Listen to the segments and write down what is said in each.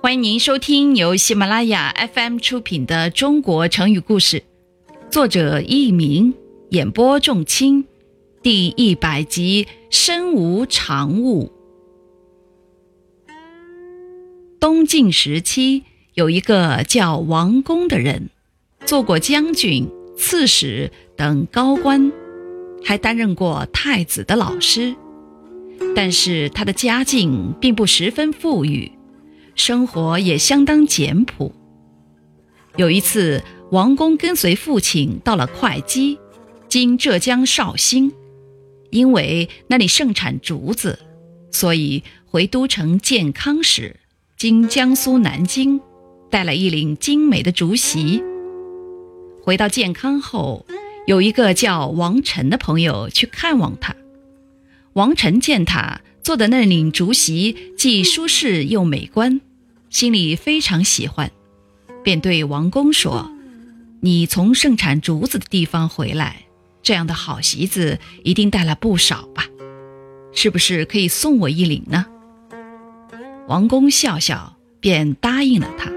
欢迎您收听由喜马拉雅 FM 出品的《中国成语故事》，作者佚名，演播仲卿，第一百集《身无长物》。东晋时期，有一个叫王公的人，做过将军、刺史等高官，还担任过太子的老师。但是他的家境并不十分富裕，生活也相当简朴。有一次，王公跟随父亲到了会稽，今浙江绍兴，因为那里盛产竹子，所以回都城建康时，经江苏南京，带了一领精美的竹席。回到建康后，有一个叫王晨的朋友去看望他。王晨见他做的那领竹席既舒适又美观，心里非常喜欢，便对王公说：“你从盛产竹子的地方回来，这样的好席子一定带了不少吧？是不是可以送我一领呢？”王公笑笑，便答应了他。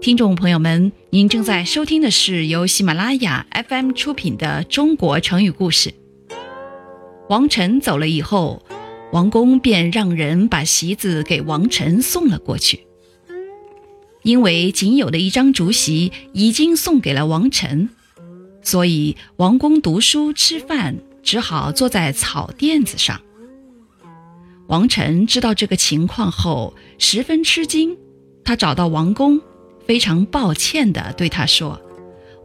听众朋友们，您正在收听的是由喜马拉雅 FM 出品的《中国成语故事》。王晨走了以后，王公便让人把席子给王晨送了过去。因为仅有的一张竹席已经送给了王晨，所以王公读书吃饭只好坐在草垫子上。王晨知道这个情况后十分吃惊，他找到王公，非常抱歉地对他说：“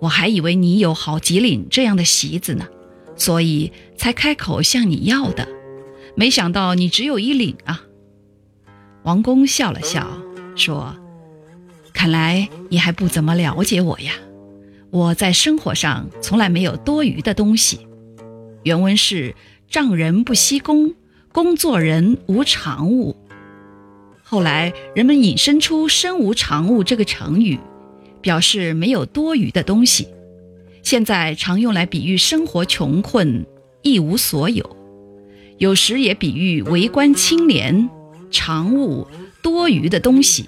我还以为你有好几领这样的席子呢。”所以才开口向你要的，没想到你只有一领啊！王公笑了笑说：“看来你还不怎么了解我呀。我在生活上从来没有多余的东西。原文是‘丈人不惜工，工作人无常物’。后来人们引申出‘身无常物’这个成语，表示没有多余的东西。”现在常用来比喻生活穷困、一无所有，有时也比喻为官清廉、常务多余的东西。